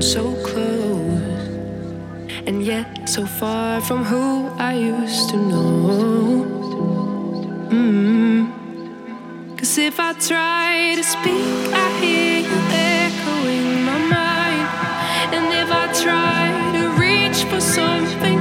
so close, and yet so far from who I used to know. Mm. Cause if I try to speak, I hear you echoing my mind, and if I try to reach for something.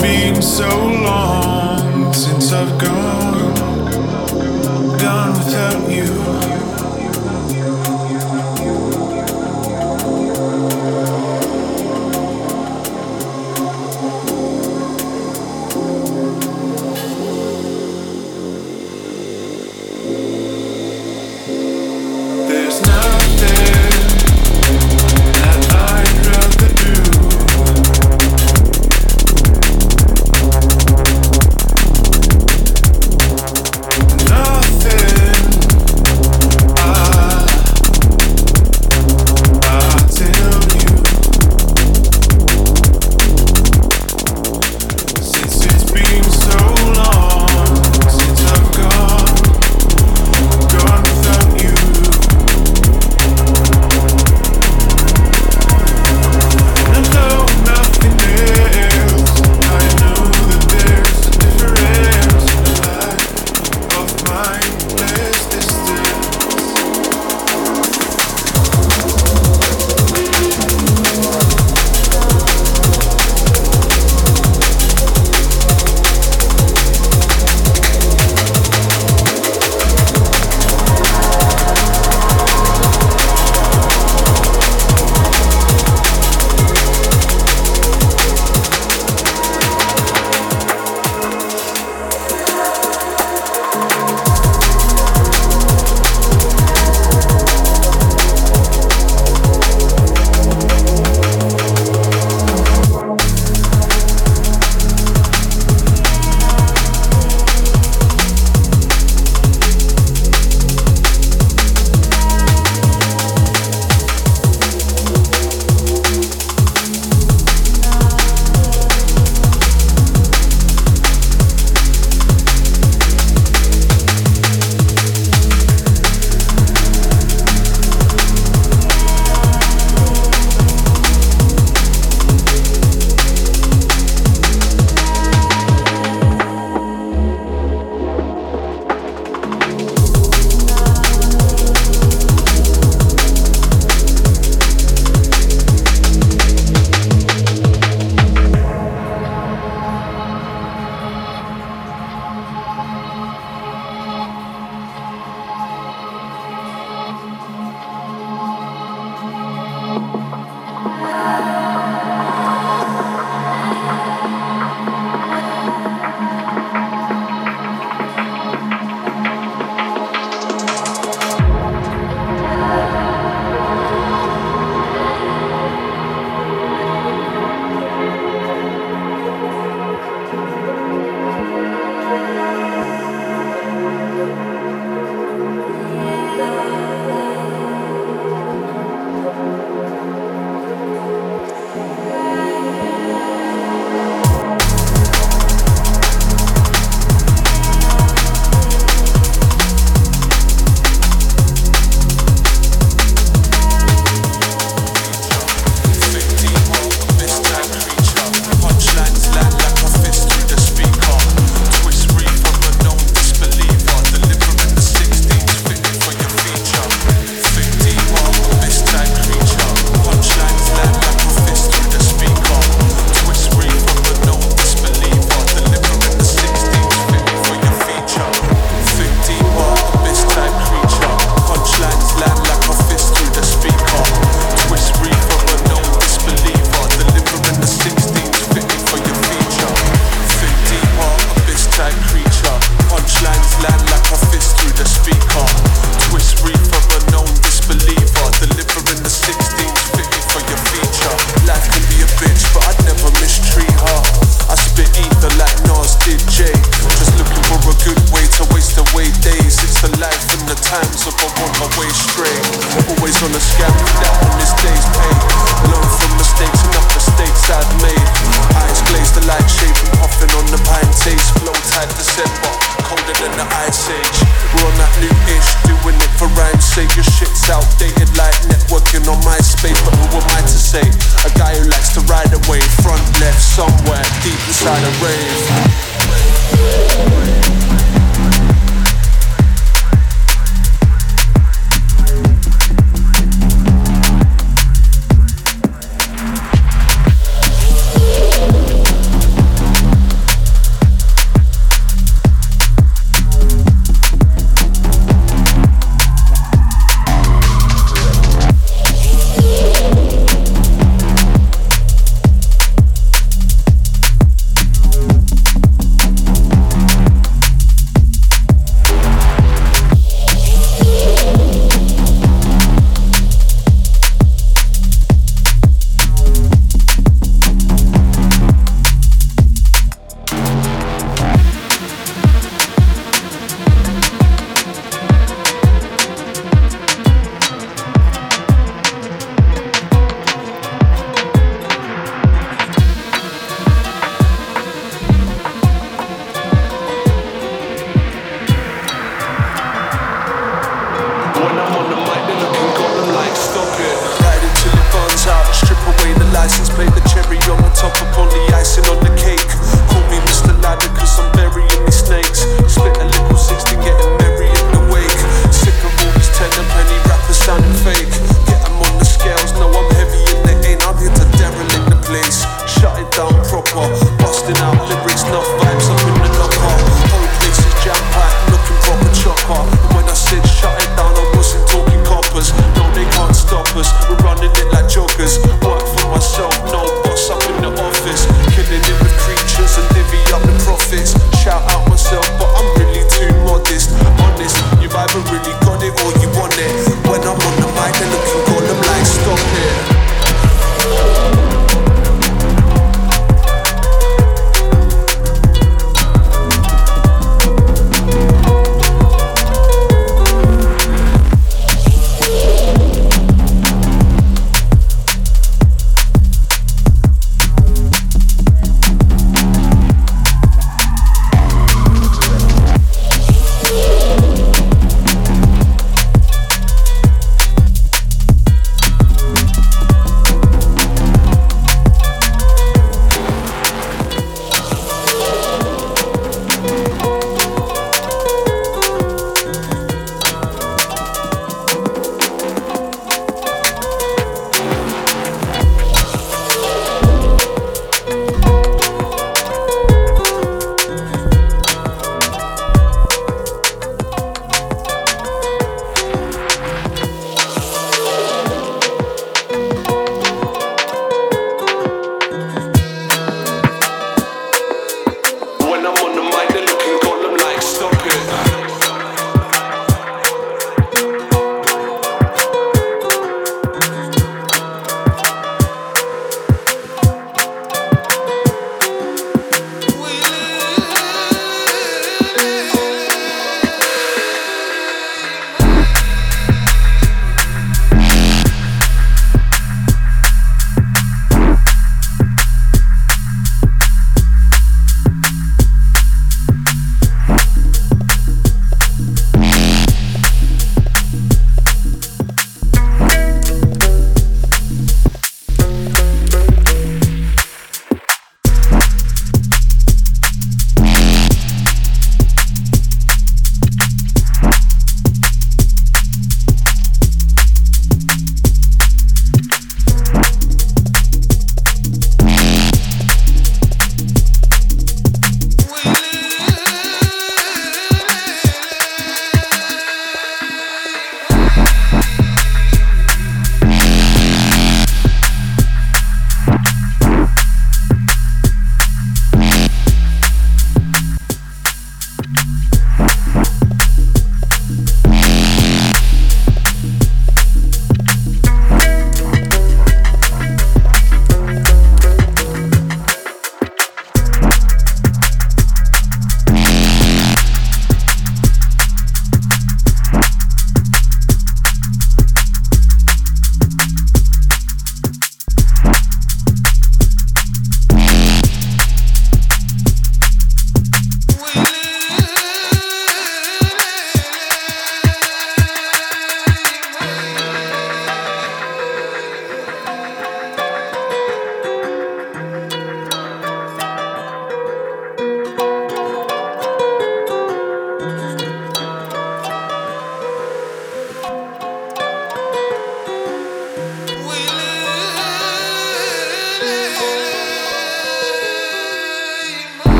been so long since I've gone, gone without you. Inside a rave.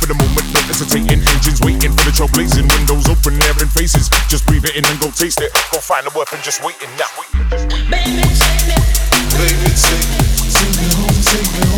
for the moment, no hesitating. Engines waiting for the trailblazing. Windows open, air in faces. Just breathe it in and go taste it. Go find a weapon, just waiting now. Baby, take me. Baby, take me. Take me home, take me home.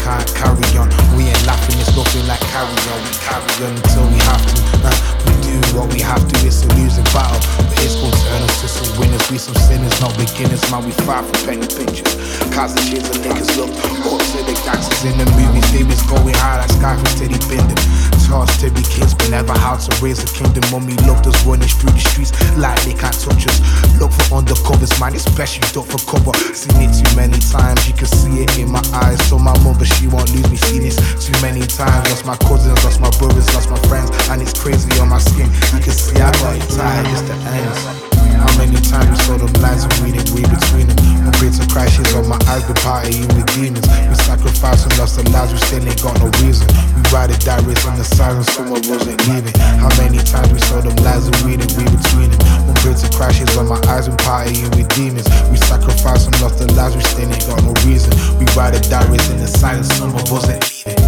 Can't carry on. We ain't laughing, it's nothing like carry on. We carry on until we have to. Uh, we do what we have to, We some sinners, not beginners. Man, we fight for penny pinches. Cars and cheers and niggas look up to the gangsters in the movies. They going high like sky from steady bending. Tasked to be kings, but never how to raise a kingdom. Mommy loved us running through the streets like they can't touch us. Look for undercovers, man, especially for cover. Seen it too many times, you can see it in my eyes. So my mother, she won't lose me. Seen this too many times. Lost my cousins, lost my brothers, lost my friends, and it's crazy on my skin. You can see I got tired, it's the end. How many times we saw them lies and we didn't read between them? When greater crashes on my eyes, the party with demons. We sacrificed and lost our lives, we still ain't got no reason. We ride it diaries on the silence, someone wasn't leaving. How many times we saw them lies and we didn't read between them? When greater crashes on my eyes and partying with demons. We sacrificed and lost our lives, we still ain't got no reason. We ride it diaries in the silence, someone wasn't leaving.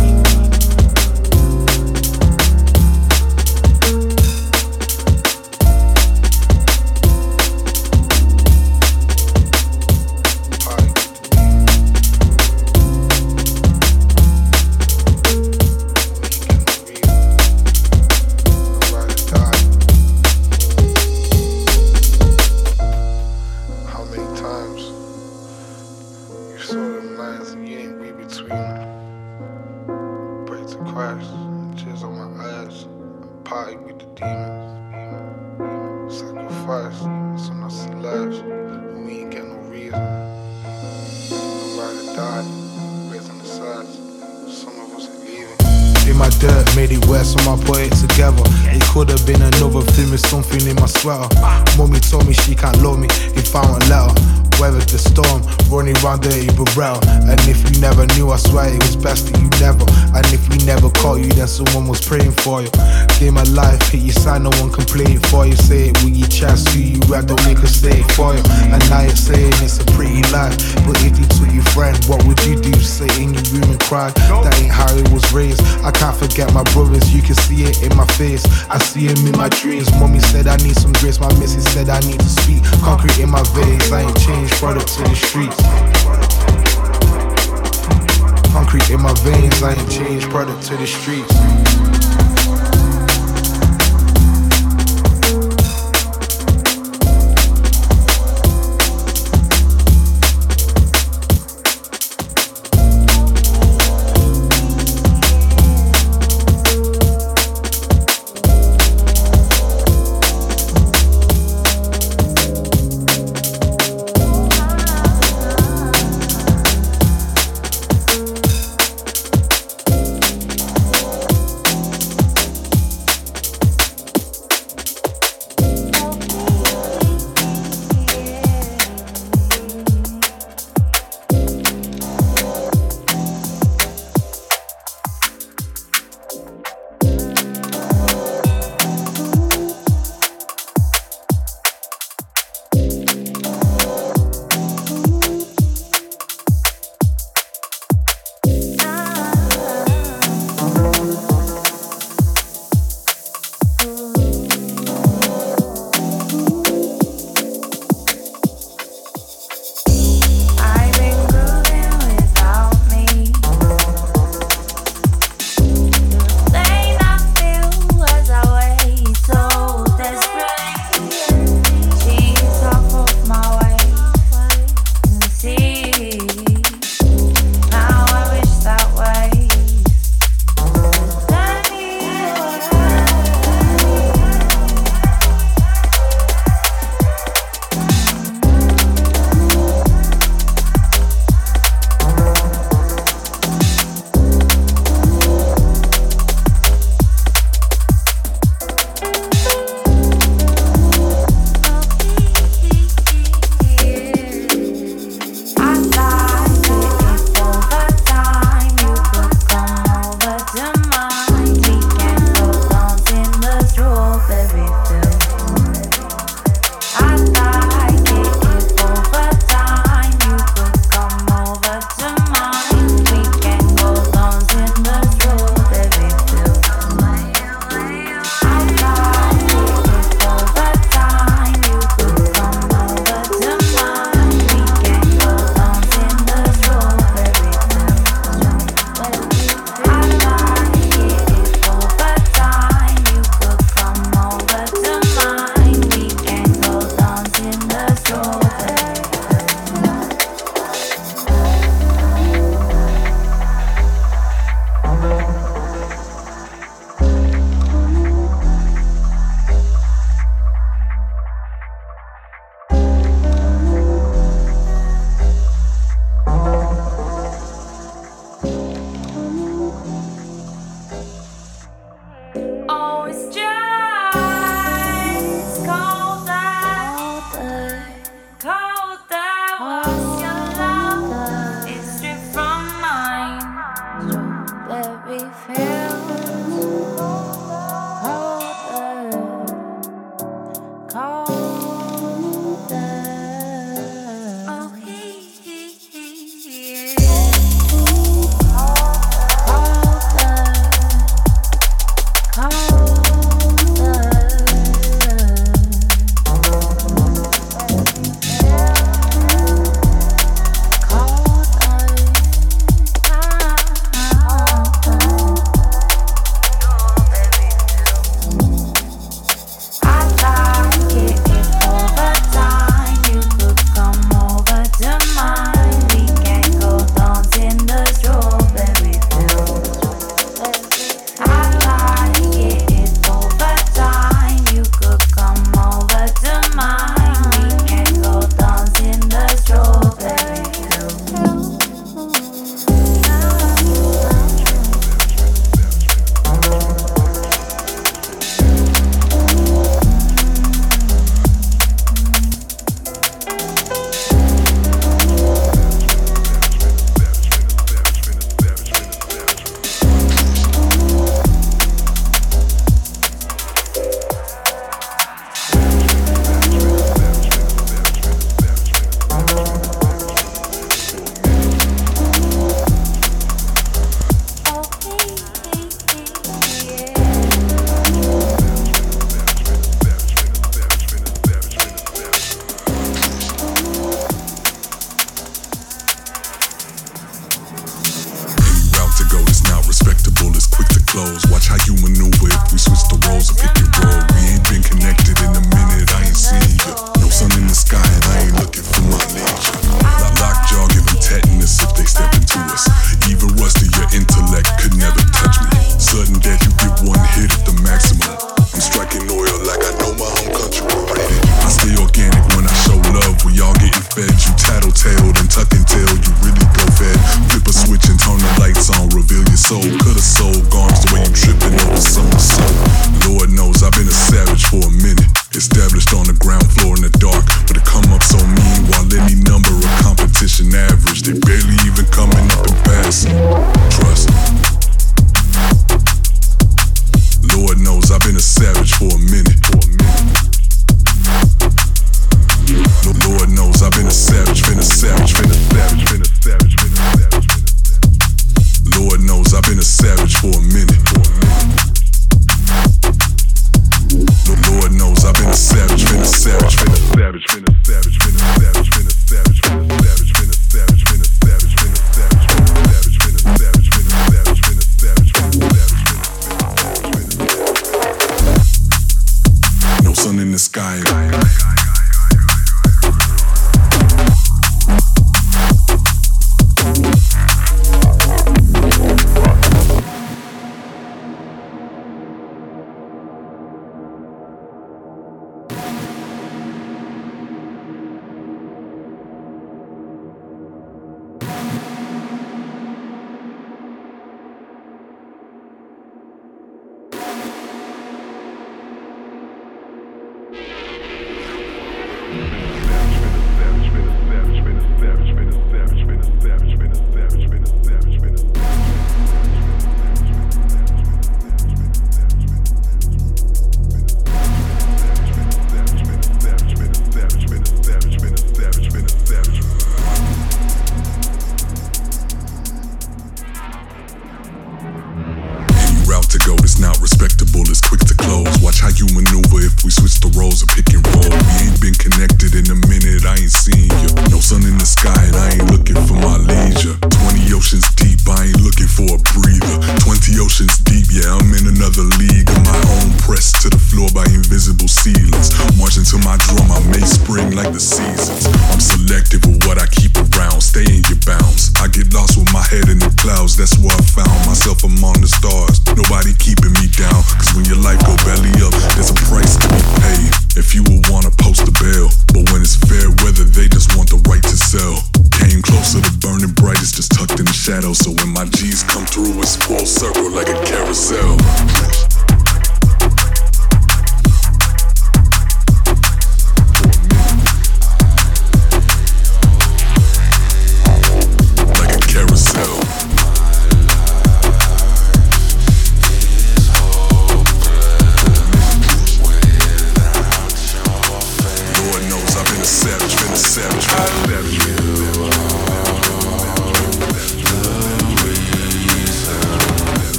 Sweater. Mommy told me she can't love me if I won't let her weathered the storm, running round dirty Burrell. And if you never knew, I swear it was best that you never. And if we never caught you, then someone was praying for you. Gave my life, hit your side, no one can play it for you. Say it with your chest, who you rap, don't make us say it for you. And now you're saying it's a pretty life. But if you took your friend, what would you do? Sit in your room and cry? Ain't how it was raised. I can't forget my brothers, you can see it in my face. I see him in my dreams. Mommy said I need some grace, my missus said I need to speak. Concrete in my veins, I ain't changed product to the streets. Concrete in my veins, I ain't changed product to the streets.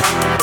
Bye.